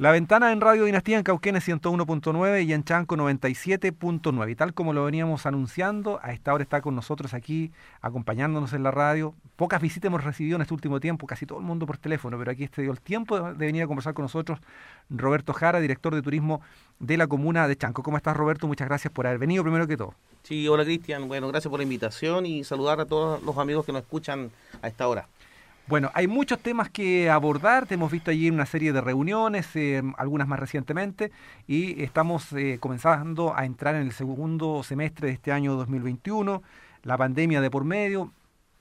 La ventana en Radio Dinastía en Cauquenes 101.9 y en Chanco 97.9. Y tal como lo veníamos anunciando, a esta hora está con nosotros aquí, acompañándonos en la radio. Pocas visitas hemos recibido en este último tiempo, casi todo el mundo por teléfono, pero aquí este dio el tiempo de, venir a conversar con nosotros Roberto Jara, director de turismo de la comuna de Chanco. ¿Cómo estás, Roberto? Muchas gracias por haber venido primero que todo. Sí, hola Cristian. Bueno, gracias por la invitación y saludar a todos los amigos que nos escuchan a esta hora. Bueno, hay muchos temas que abordar, te hemos visto allí una serie de reuniones, eh, algunas más recientemente, y estamos eh, comenzando a entrar en el segundo semestre de este año 2021, la pandemia de por medio,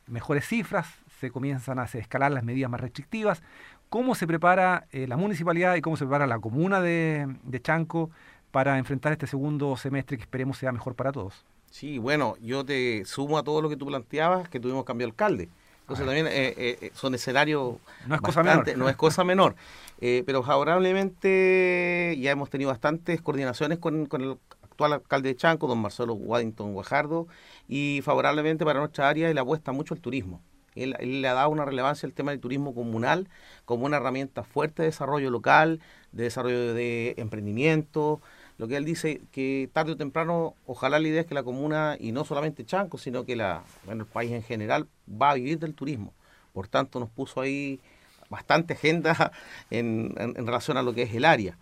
mejores cifras, se comienzan a escalar las medidas más restrictivas. ¿Cómo se prepara eh, la municipalidad y cómo se prepara la comuna de, de Chanco para enfrentar este segundo semestre que esperemos sea mejor para todos? Sí, bueno, yo te sumo a todo lo que tú planteabas, que tuvimos cambio de alcalde. Entonces también eh, eh, eh, son escenarios... No es cosa menor. No es cosa menor. pero favorablemente ya hemos tenido bastantes coordinaciones con, el actual alcalde de Chanco, don Marcelo Waddington Guajardo, y favorablemente para nuestra área él apuesta mucho al turismo. Él, le ha dado una relevancia al tema del turismo comunal como una herramienta fuerte de desarrollo local, de desarrollo de emprendimiento, lo que él dice que tarde o temprano, ojalá la idea es que la comuna, y no solamente Chanco, sino que la, bueno, el país en general, va a vivir del turismo. Por tanto, nos puso ahí bastante agenda en, relación a lo que es el área.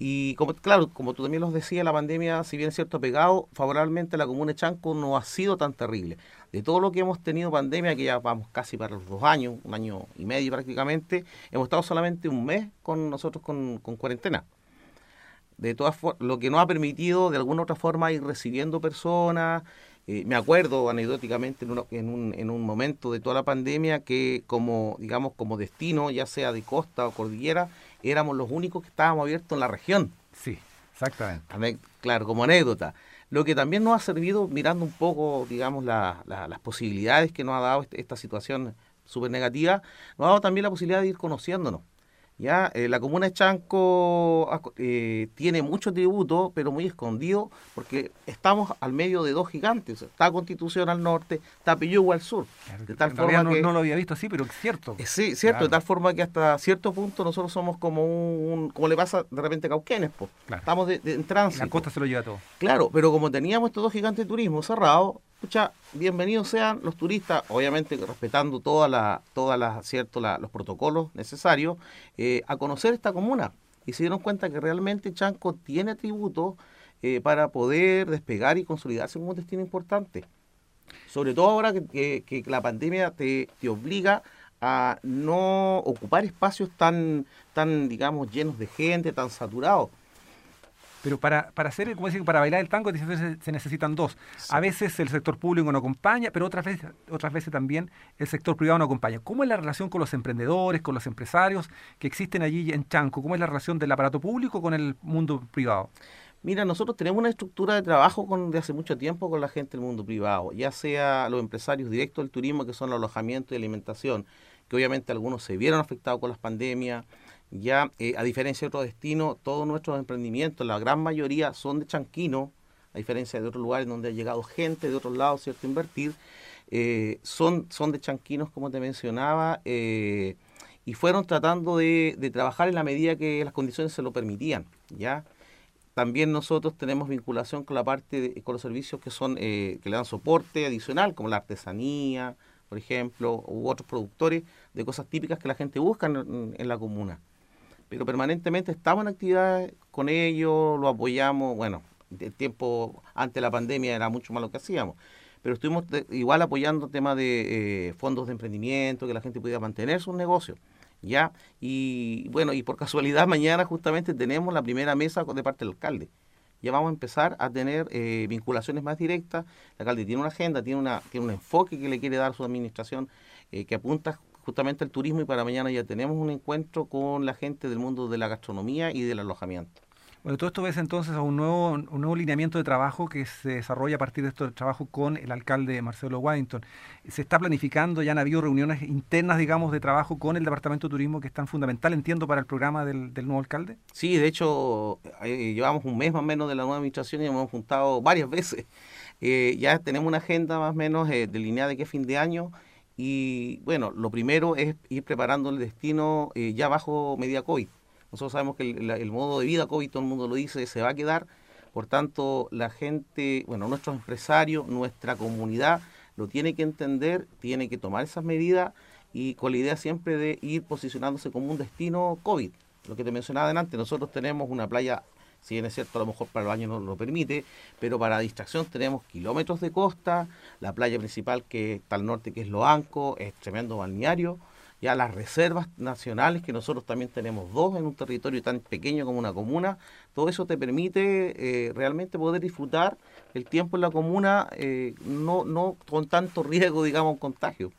Y como, claro, como tú también los decías, la pandemia, si bien es cierto, pegado favorablemente a la comuna de Chanco, no ha sido tan terrible. De todo lo que hemos tenido pandemia, que ya vamos casi para los dos años, un año y medio prácticamente, hemos estado solamente un mes con nosotros con cuarentena de todas lo que nos ha permitido de alguna u otra forma ir recibiendo personas. Eh, me acuerdo anecdóticamente en, un, en un momento de toda la pandemia que como, digamos, como destino, ya sea de costa o cordillera, éramos los únicos que estábamos abiertos en la región. Sí, exactamente. Claro, como anécdota. Lo que también nos ha servido, mirando un poco, digamos, las posibilidades que nos ha dado este, esta situación súper negativa, nos ha dado también la posibilidad de ir conociéndonos. ¿Ya? Eh, la comuna de Chanco eh, tiene mucho tributo, pero muy escondido, porque estamos al medio de dos gigantes. Está Constitución al norte, está Piyugua al sur. de tal forma no, no, lo había visto así, pero es cierto. Eh, sí, cierto, de tal forma que hasta cierto punto nosotros somos como un, como le pasa de repente a Cauquenes, pues. Estamos de, en tránsito. La costa se lo lleva todo. Claro, pero como teníamos estos dos gigantes de turismo cerrados, Escucha, bienvenidos sean los turistas, obviamente respetando todas las, todas las, los protocolos necesarios, eh, a conocer esta comuna. Y se dieron cuenta que realmente Chanco tiene tributo eh, para poder despegar y consolidarse como un destino importante. Sobre todo ahora que, que, la pandemia te, te, obliga a no ocupar espacios tan, tan, digamos, llenos de gente, tan saturados. Pero para, para hacer, como decir, para bailar el tango se necesitan dos. A veces el sector público no acompaña, pero otras veces, otras veces también el sector privado no acompaña. ¿Cómo es la relación con los emprendedores, con los empresarios que existen allí en Chanco? ¿Cómo es la relación del aparato público con el mundo privado? Mira, nosotros tenemos una estructura de trabajo con, de hace mucho tiempo con la gente del mundo privado, ya sea los empresarios directos del turismo, que son el alojamiento y alimentación, que obviamente algunos se vieron afectados con las pandemias, ya, eh, a diferencia de otros destinos, todos nuestros emprendimientos, la gran mayoría son de Chanquino, a diferencia de otros lugares donde ha llegado gente de otros lados, ¿cierto?, invertir, eh, son, son de Chanquinos, como te mencionaba, eh, y fueron tratando de, trabajar en la medida que las condiciones se lo permitían, ¿ya? También nosotros tenemos vinculación con la parte, de, con los servicios que son, que le dan soporte adicional, como la artesanía, por ejemplo, u otros productores de cosas típicas que la gente busca en la comuna pero permanentemente estamos en actividad con ellos, lo apoyamos, bueno, el tiempo antes de la pandemia era mucho más lo que hacíamos, pero estuvimos igual apoyando temas de eh, fondos de emprendimiento, que la gente pudiera mantener sus negocios. ¿ya? Y bueno, y por casualidad mañana justamente tenemos la primera mesa de parte del alcalde. Ya vamos a empezar a tener eh, vinculaciones más directas. El alcalde tiene una agenda, tiene, una, tiene un enfoque que le quiere dar su administración eh, que apunta justamente el turismo y para mañana ya tenemos un encuentro con la gente del mundo de la gastronomía y del alojamiento. Bueno, todo esto ves entonces a un nuevo, un nuevo lineamiento de trabajo que se desarrolla a partir de este trabajo con el alcalde Marcelo Waddington. Se está planificando, ya han habido reuniones internas, digamos, de trabajo con el Departamento de Turismo que es tan fundamental, entiendo, para el programa del, nuevo alcalde. Sí, de hecho, eh, llevamos un mes más o menos de la nueva administración y hemos juntado varias veces. Eh, ya tenemos una agenda más o menos eh, delineada de qué fin de año y bueno, lo primero es ir preparando el destino eh, ya bajo media COVID. Nosotros sabemos que el, modo de vida COVID, todo el mundo lo dice, se va a quedar. Por tanto, la gente, bueno, nuestros empresarios, nuestra comunidad, lo tiene que entender, tiene que tomar esas medidas y con la idea siempre de ir posicionándose como un destino COVID. Lo que te mencionaba adelante, nosotros tenemos una playa si bien es cierto, a lo mejor para el año no lo permite, pero para distracción tenemos kilómetros de costa, la playa principal que está al norte, que es Loanco, es tremendo balneario, ya las reservas nacionales, que nosotros también tenemos dos en un territorio tan pequeño como una comuna, todo eso te permite eh, realmente poder disfrutar el tiempo en la comuna, eh, no, no con tanto riesgo, digamos, contagio.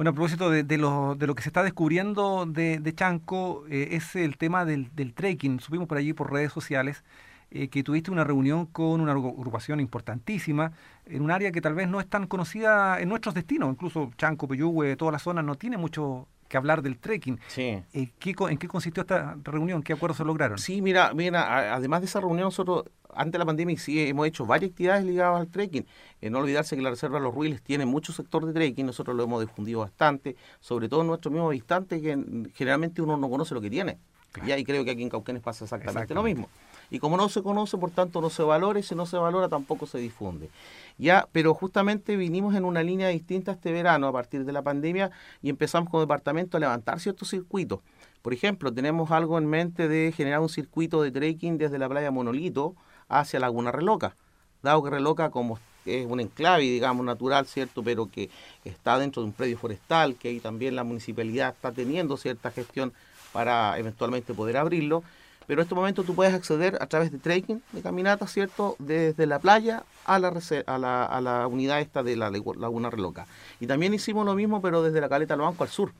Bueno, a propósito de, lo, de lo que se está descubriendo de, Chanco, eh, es el tema del, trekking. Subimos por allí por redes sociales eh, que tuviste una reunión con una agrupación importantísima en un área que tal vez no es tan conocida en nuestros destinos. Incluso Chanco, Peyúgue, toda la zona no tiene mucho que hablar del trekking. Sí. Eh, ¿En qué consistió esta reunión? ¿Qué acuerdos se lograron? Sí, mira, mira, además de esa reunión nosotros antes de la pandemia sí hemos hecho varias actividades ligadas al trekking. Eh, no olvidarse que la Reserva de los Ruiles tiene mucho sector de trekking, nosotros lo hemos difundido bastante, sobre todo en nuestro mismo instante que generalmente uno no conoce lo que tiene. Ya, y creo que aquí en Cauquenes pasa exactamente lo mismo. Y como no se conoce, por tanto no se valora y si no se valora tampoco se difunde. Ya, pero justamente vinimos en una línea distinta este verano a partir de la pandemia y empezamos como departamento a levantar ciertos circuitos. Por ejemplo, tenemos algo en mente de generar un circuito de trekking desde la playa Monolito hacia Laguna Reloca, dado que Reloca como es un enclave, digamos, natural, ¿cierto? Pero que está dentro de un predio forestal, que ahí también la municipalidad está teniendo cierta gestión para eventualmente poder abrirlo pero en este momento tú puedes acceder a través de trekking, de caminata, ¿cierto? Desde la playa a la, a la, a la unidad esta de la Laguna Reloca. Y también hicimos lo mismo, pero desde la Caleta Loanco al sur.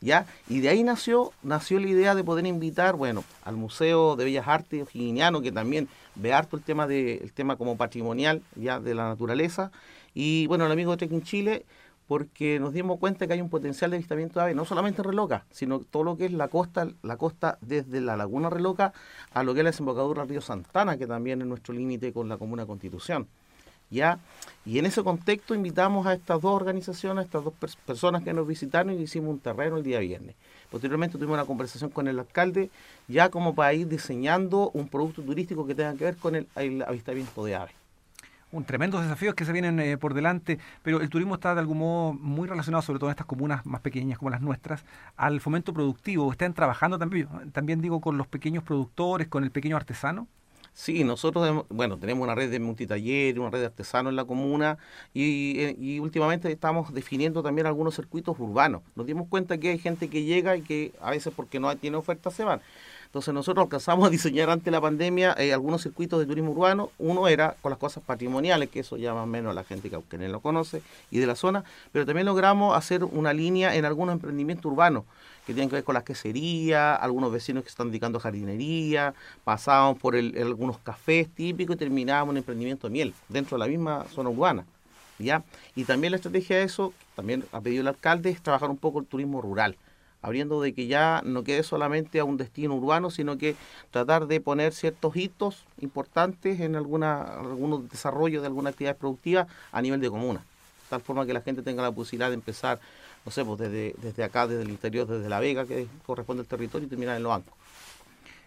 ¿Ya? Y de ahí nació, nació la idea de poder invitar, bueno, al Museo de Bellas Artes O'Higginiano, que también ve harto el tema, de, el tema como patrimonial, ya, de la naturaleza, y bueno, el amigo de Trekking Chile, porque nos dimos cuenta que hay un potencial de avistamiento de aves, no solamente en Reloca, sino todo lo que es la costa, la costa desde la laguna Reloca a lo que es la desembocadura del río Santana, que también es nuestro límite con la comuna Constitución. ¿Ya? Y en ese contexto invitamos a estas dos organizaciones, a estas dos personas que nos visitaron y hicimos un terreno el día viernes. Posteriormente tuvimos una conversación con el alcalde, ya como para ir diseñando un producto turístico que tenga que ver con el avistamiento de aves un tremendos desafíos que se vienen eh, por delante, pero el turismo está de algún modo muy relacionado, sobre todo en estas comunas más pequeñas como las nuestras, al fomento productivo. ¿Están trabajando también, también digo, con los pequeños productores, con el pequeño artesano? Sí, nosotros, bueno, tenemos una red de multitaller, una red de artesanos en la comuna y, y, últimamente estamos definiendo también algunos circuitos urbanos. Nos dimos cuenta que hay gente que llega y que a veces porque no tiene oferta se van. Entonces nosotros alcanzamos a diseñar ante la pandemia eh, algunos circuitos de turismo urbano. Uno era con las cosas patrimoniales, que eso llama menos a la gente que no lo conoce y de la zona, pero también logramos hacer una línea en algunos emprendimientos urbanos que tienen que ver con la quesería, algunos vecinos que están dedicando jardinería, pasábamos por algunos cafés típicos y terminábamos un emprendimiento de miel dentro de la misma zona urbana. ¿ya? Y también la estrategia de eso, también ha pedido el alcalde, es trabajar un poco el turismo rural abriendo de que ya no quede solamente a un destino urbano, sino que tratar de poner ciertos hitos importantes en alguna, algunos desarrollos de alguna actividad productiva a nivel de comuna, tal forma que la gente tenga la posibilidad de empezar, no sé, pues desde, desde acá, desde el interior, desde La Vega, que corresponde al territorio, y terminar en los bancos.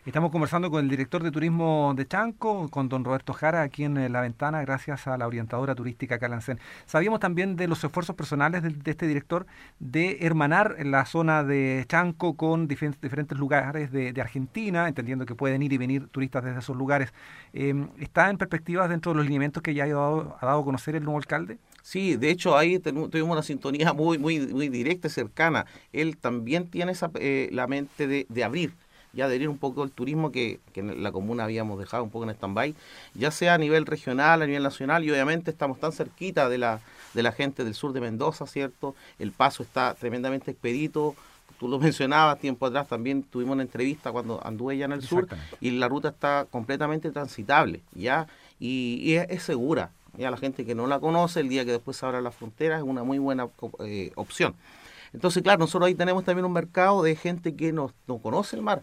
Estamos conversando con el director de turismo de Chanco, con don Roberto Jara, aquí en eh, La Ventana, gracias a la orientadora turística Calancén. Sabíamos también de los esfuerzos personales de, este director de hermanar la zona de Chanco con diferentes lugares de, Argentina, entendiendo que pueden ir y venir turistas desde esos lugares. Em, ¿Está en perspectivas dentro de los lineamientos que ya ha dado, ha dado a conocer el nuevo alcalde? Sí, de hecho ahí tuvimos una sintonía muy, muy, muy directa y cercana. Él también tiene esa, eh, la mente de, de abrir y adherir un poco al turismo que, que en la comuna habíamos dejado un poco en stand-by, ya sea a nivel regional, a nivel nacional, y obviamente estamos tan cerquita de la, de la gente del sur de Mendoza, ¿cierto? El paso está tremendamente expedito, tú lo mencionabas tiempo atrás, también tuvimos una entrevista cuando anduve ya en el sur, y la ruta está completamente transitable, ¿ya? Y, es, segura, ya la gente que no la conoce, el día que después se abra la frontera, es una muy buena eh, opción. Entonces, claro, nosotros ahí tenemos también un mercado de gente que no, no conoce el mar,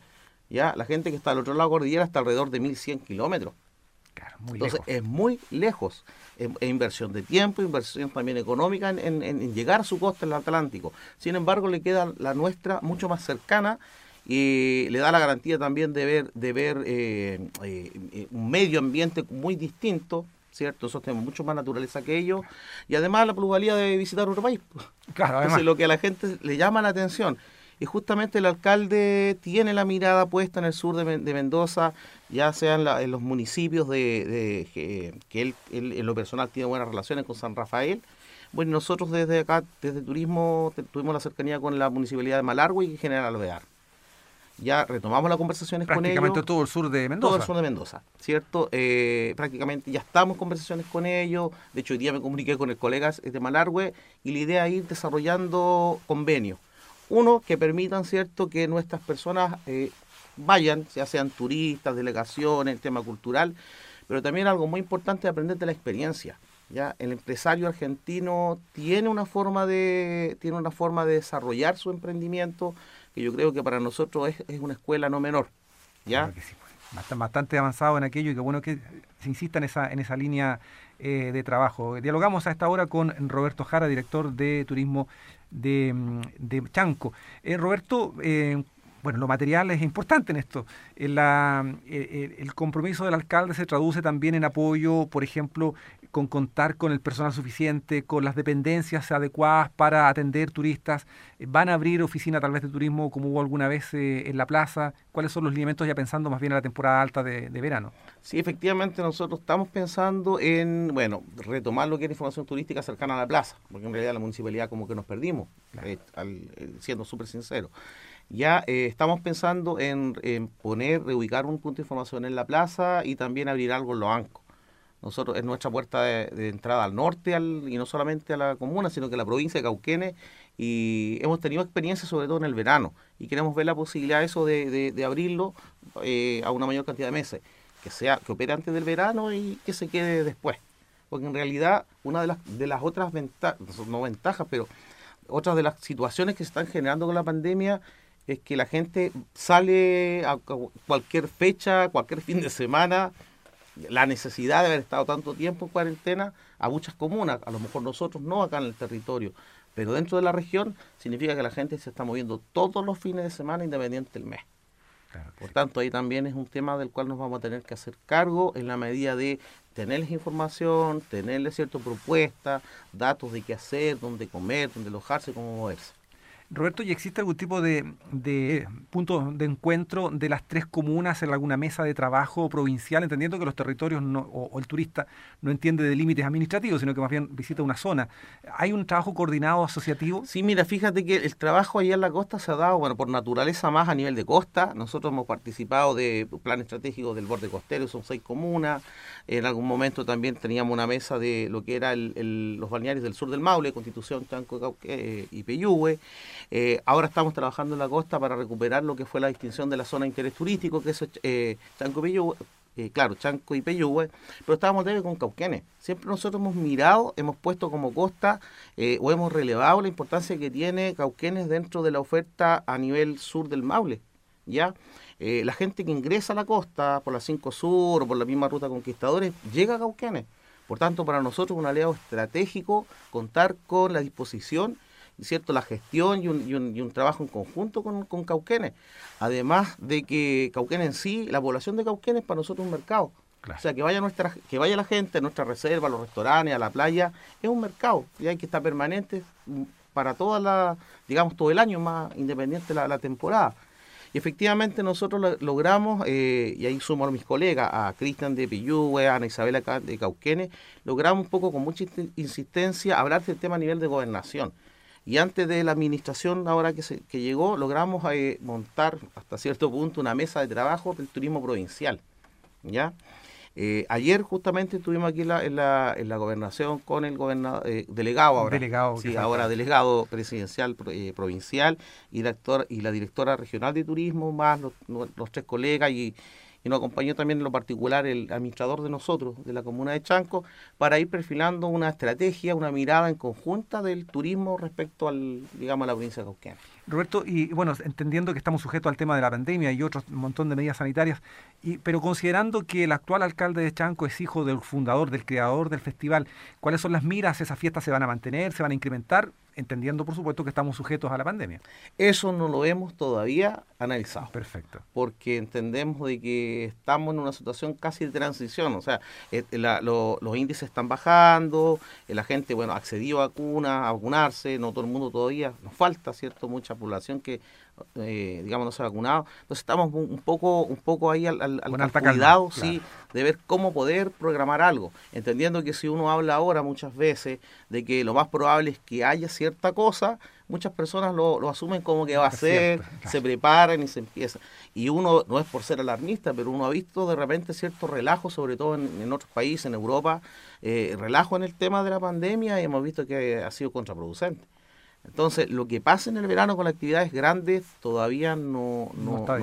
ya la gente que está al otro lado de la cordillera está alrededor de 1100 kilómetros. Claro, muy Entonces es muy lejos. Es, inversión de tiempo, inversión también económica en, llegar a su costa en el Atlántico. Sin embargo, le queda la nuestra mucho más cercana y le da la garantía también de ver, de ver eh, eh, un medio ambiente muy distinto, ¿cierto? Nosotros tenemos mucho más naturaleza que ellos y además la pluralidad de visitar otro país. Claro, además. lo que a la gente le llama la atención. Y justamente el alcalde tiene la mirada puesta en el sur de, Mendoza, ya sean en los municipios de, que él, en lo personal tiene buenas relaciones con San Rafael. Bueno, nosotros desde acá, desde Turismo, tuvimos la cercanía con la municipalidad de Malargüe y General Alvear ya retomamos las conversaciones con ellos. Prácticamente todo el sur de Mendoza. Todo el sur de Mendoza, ¿cierto? Eh, prácticamente ya estamos en conversaciones con ellos. De hecho, hoy día me comuniqué con el colega de Malargüe y la idea es ir desarrollando convenios. Uno, que permitan, ¿cierto?, que nuestras personas eh, vayan, ya sean turistas, delegaciones, el tema cultural, pero también algo muy importante es aprender de la experiencia. ¿ya? El empresario argentino tiene una forma de, tiene una forma de desarrollar su emprendimiento, que yo creo que para nosotros es, una escuela no menor. ¿ya? Pues, bastante avanzado en aquello y que bueno que se insista en esa, en esa línea eh, de trabajo. Dialogamos a esta hora con Roberto Jara, director de turismo de, mm, de Chanco. Eh, Roberto, eh, bueno, lo material es importante en esto. El, el, compromiso del alcalde se traduce también en apoyo, por ejemplo, con contar con el personal suficiente, con las dependencias adecuadas para atender turistas. ¿Van a abrir oficina tal vez de turismo como hubo alguna vez eh, en la plaza? ¿Cuáles son los lineamientos ya pensando más bien en la temporada alta de, verano? Sí, efectivamente nosotros estamos pensando en, bueno, retomar lo que es información turística cercana a la plaza, porque en realidad la municipalidad como que nos perdimos, eh, eh, siendo súper sincero. Ya estamos pensando en, poner, reubicar un punto de información en la plaza y también abrir algo en los bancos nosotros es nuestra puerta de, entrada al norte y no solamente a la comuna, sino que a la provincia de Cauquenes y hemos tenido experiencia sobre todo en el verano y queremos ver la posibilidad de eso de, abrirlo eh, a una mayor cantidad de meses, que sea que opere antes del verano y que se quede después. Porque en realidad una de las, de las otras ventajas, no ventajas, pero otras de las situaciones que se están generando con la pandemia es que la gente sale a cualquier fecha, cualquier fin de semana, la necesidad de haber estado tanto tiempo en cuarentena a muchas comunas, a lo mejor nosotros no acá en el territorio, pero dentro de la región significa que la gente se está moviendo todos los fines de semana independiente del mes. Por tanto, ahí también es un tema del cual nos vamos a tener que hacer cargo en la medida de tenerles información, tenerles ciertas propuestas, datos de qué hacer, dónde comer, dónde alojarse, cómo moverse. Roberto, ¿y existe algún tipo de, punto de encuentro de las tres comunas en alguna mesa de trabajo provincial, entendiendo que los territorios o, el turista no entiende de límites administrativos, sino que más bien visita una zona? ¿Hay un trabajo coordinado asociativo? Sí, mira, fíjate que el trabajo allá en la costa se ha dado, bueno, por naturaleza más a nivel de costa. Nosotros hemos participado de plan estratégico del borde costero, son seis comunas. En algún momento también teníamos una mesa de lo que era los balnearios del sur del Maule, Constitución, Chanco eh, y Peyúgue. Eh, ahora estamos trabajando en la costa para recuperar lo que fue la distinción de la zona de interés turístico, que es eh, Chanco Peyúgue. claro, Chanco y Peyúgue, pero estábamos debe con Cauquenes. Siempre nosotros hemos mirado, hemos puesto como costa o hemos relevado la importancia que tiene Cauquenes dentro de la oferta a nivel sur del Maule. ¿ya? Eh, la gente que ingresa a la costa por la 5 Sur o por la misma ruta Conquistadores llega a Cauquenes. Por tanto, para nosotros es un aliado estratégico contar con la disposición, ¿cierto? la gestión y un, y un, trabajo en conjunto con, con, Cauquenes. Además de que Cauquenes en sí, la población de Cauquenes para nosotros es un mercado. O sea, que vaya, nuestra, que vaya la gente a nuestra reserva, a los restaurantes, a la playa, es un mercado y hay que estar permanente para toda la, digamos, todo el año más independiente la, la temporada. Y efectivamente nosotros logramos, eh, y ahí sumo a mis colegas, a Cristian de Pillúe, a Ana Isabela de Cauquenes, logramos un poco con mucha insistencia hablar del tema a nivel de gobernación. Y antes de la administración, ahora que, se, que llegó, logramos eh, montar hasta cierto punto una mesa de trabajo del turismo provincial. ¿ya? Eh, ayer justamente estuvimos aquí en la, en la, gobernación con el gobernador, eh, delegado ahora, delegado, sí, ahora delegado presidencial eh, provincial y, director, y la directora regional de turismo, más los, tres colegas y, y, nos acompañó también en lo particular el administrador de nosotros, de la comuna de Chanco, para ir perfilando una estrategia, una mirada en conjunta del turismo respecto al, digamos, a la provincia de Cauquenes. Roberto, y bueno, entendiendo que estamos sujetos al tema de la pandemia y otros montón de medidas sanitarias, y, pero considerando que el actual alcalde de Chanco es hijo del fundador, del creador del festival, ¿cuáles son las miras? ¿Esas fiestas se van a mantener, se van a incrementar? entendiendo por supuesto que estamos sujetos a la pandemia. Eso no lo hemos todavía analizado. Perfecto. Porque entendemos de que estamos en una situación casi de transición, o sea, eh, los índices están bajando, eh, la gente, bueno, accedió a vacuna, a vacunarse, no todo el mundo todavía, nos falta, ¿cierto? Mucha población que eh, digamos, no se ha vacunado. Entonces estamos un, poco un poco ahí al, al, cuidado, sí, de ver cómo poder programar algo, entendiendo que si uno habla ahora muchas veces de que lo más probable es que haya cierta cosa, muchas personas lo, asumen como que va a ser, se preparan y se empieza. Y uno, no es por ser alarmista, pero uno ha visto de repente cierto relajo, sobre todo en, otros países, en Europa, eh, relajo en el tema de la pandemia y hemos visto que ha sido contraproducente. Entonces, lo que pasa en el verano con actividades grandes todavía no, no, está,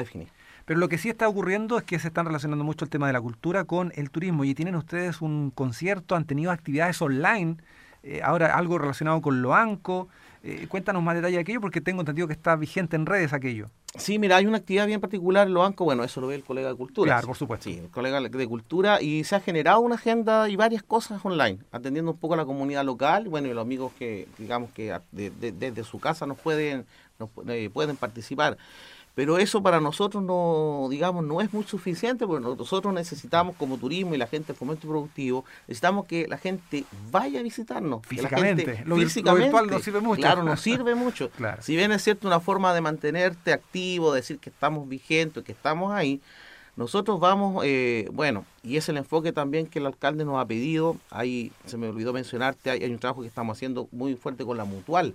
definido. Pero lo que sí está ocurriendo es que se están relacionando mucho el tema de la cultura con el turismo y tienen ustedes un concierto, han tenido actividades online, eh, ahora algo relacionado con Loanco. Eh, cuéntanos más detalle de aquello porque tengo entendido que está vigente en redes aquello. Sí, mira, hay una actividad bien particular en los bancos, bueno, eso lo ve el colega de Cultura. Claro, por supuesto. Sí, el colega de Cultura, y se ha generado una agenda y varias cosas online, atendiendo un poco a la comunidad local, bueno, y los amigos que, digamos, que desde su casa nos pueden, nos, eh, pueden participar pero eso para nosotros no, digamos, no es muy suficiente porque nosotros necesitamos como turismo y la gente del fomento productivo, necesitamos que la gente vaya a visitarnos. Físicamente, lo, virtual nos sirve mucho. Claro, nos sirve mucho. Si bien es cierto una forma de mantenerte activo, decir que estamos vigentes, que estamos ahí, nosotros vamos, eh, bueno, y es el enfoque también que el alcalde nos ha pedido, ahí se me olvidó mencionarte, hay un trabajo que estamos haciendo muy fuerte con la mutual,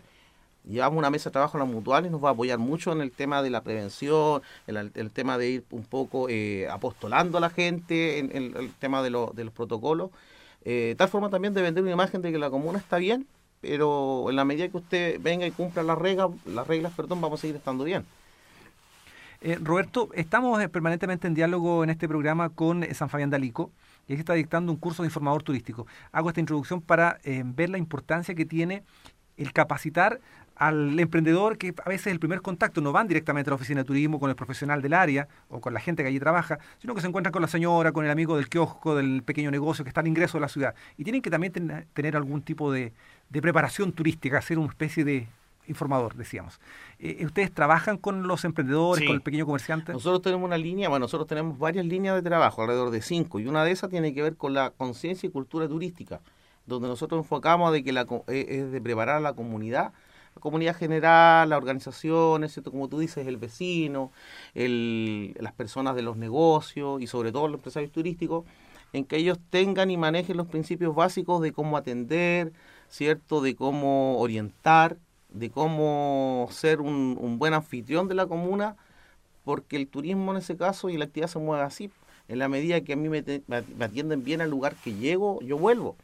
Llevamos una mesa de trabajo en la mutual y nos va a apoyar mucho en el tema de la prevención, el, el tema de ir un poco eh, apostolando a la gente en, el tema de, los protocolos. Eh, tal forma también de vender una imagen de que la comuna está bien, pero en la medida que usted venga y cumpla las reglas, las reglas perdón, vamos a seguir estando bien. Eh, Roberto, estamos permanentemente en diálogo en este programa con San Fabián de Alico, y está dictando un curso de informador turístico. Hago esta introducción para ver la importancia que tiene el capacitar al emprendedor que a veces el primer contacto no van directamente a la oficina de turismo con el profesional del área o con la gente que allí trabaja, sino que se encuentran con la señora, con el amigo del kiosco, del pequeño negocio que está al ingreso de la ciudad. Y tienen que también tener algún tipo de, preparación turística, ser una especie de informador, decíamos. Eh, ¿Ustedes trabajan con los emprendedores, con el pequeño comerciante? Nosotros tenemos una línea, bueno, nosotros tenemos varias líneas de trabajo, alrededor de cinco, y una de esas tiene que ver con la conciencia y cultura turística, donde nosotros enfocamos de que la, eh, es de preparar a la comunidad la comunidad general, las organizaciones, ¿cierto? como tú dices, el vecino, el, las personas de los negocios y sobre todo los empresarios turísticos, en que ellos tengan y manejen los principios básicos de cómo atender, ¿cierto? de cómo orientar, de cómo ser un, un buen anfitrión de la comuna, porque el turismo en ese caso y la actividad se mueve así. En la medida que a mí me, me atienden bien al lugar que llego, yo vuelvo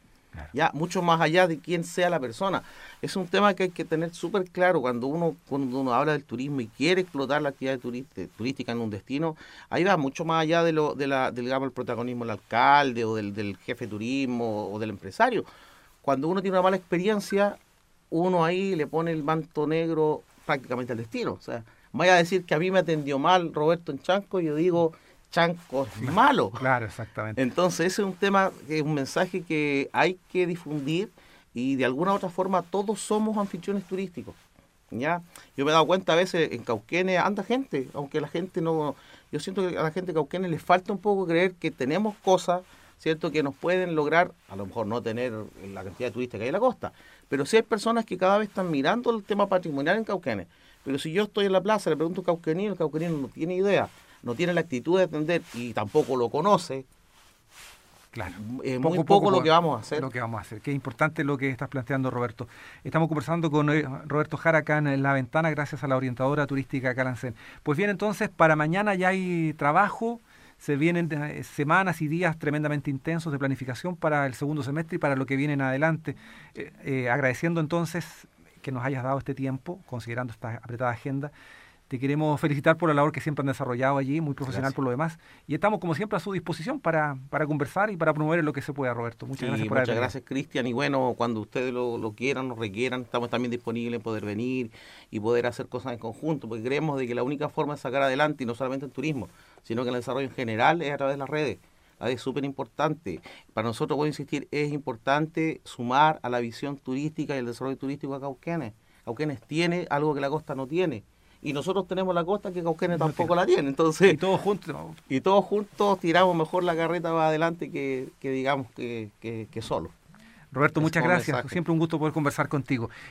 ya mucho más allá de quién sea la persona. Es un tema que hay que tener súper claro cuando uno, cuando uno habla del turismo y quiere explotar la actividad turística en un destino, ahí va mucho más allá de lo de la, del digamos, el protagonismo del alcalde o del, jefe de turismo o del empresario. Cuando uno tiene una mala experiencia, uno ahí le pone el manto negro prácticamente al destino. O sea, vaya a decir que a mí me atendió mal Roberto en Chanco, y yo digo, Chanco es malo. Claro, exactamente. Entonces, ese es un tema, es un mensaje que hay que difundir y de alguna u otra forma todos somos anfitriones turísticos. ¿ya? Yo me he dado cuenta a veces en Cauquenes anda gente, aunque la gente no... Yo siento que a la gente de Cauquenes le falta un poco creer que tenemos cosas, ¿cierto?, que nos pueden lograr, a lo mejor no tener la cantidad de turistas que hay en la costa, pero sí hay personas que cada vez están mirando el tema patrimonial en Cauquenes. Pero si yo estoy en la plaza, le pregunto a Cauquenino, el Cauquenino no tiene idea no tiene la actitud de atender y tampoco lo conoce, Claro. Es muy poco, lo que vamos a hacer. Lo que vamos a hacer. Qué importante lo que estás planteando, Roberto. Estamos conversando con eh, Roberto Jara acá en La Ventana, gracias a la orientadora turística Calancén. Pues bien, entonces, para mañana ya hay trabajo, se vienen eh, semanas y días tremendamente intensos de planificación para el segundo semestre y para lo que viene en adelante. Eh, agradeciendo entonces que nos hayas dado este tiempo, considerando esta apretada agenda Te queremos felicitar por la labor que siempre han desarrollado allí, muy profesional por lo demás. Y estamos, como siempre, a su disposición para, para conversar y para promover lo que se pueda, Roberto. Muchas gracias por Muchas gracias, Cristian. Y bueno, cuando ustedes lo, lo, quieran, nos requieran, estamos también disponibles en poder venir y poder hacer cosas en conjunto, porque creemos de que la única forma de sacar adelante, y no solamente en turismo, sino que en el desarrollo en general, es a través de las redes. Es súper importante. Para nosotros, voy a insistir, es importante sumar a la visión turística y el desarrollo turístico a Cauquenes. Cauquenes tiene algo que la costa no tiene y nosotros tenemos la costa que Cauquenes tampoco la tiene. Entonces, y todos juntos. Y todos juntos tiramos mejor la carreta para adelante que, digamos que, que, solo. Roberto, muchas gracias. Siempre un gusto poder conversar contigo.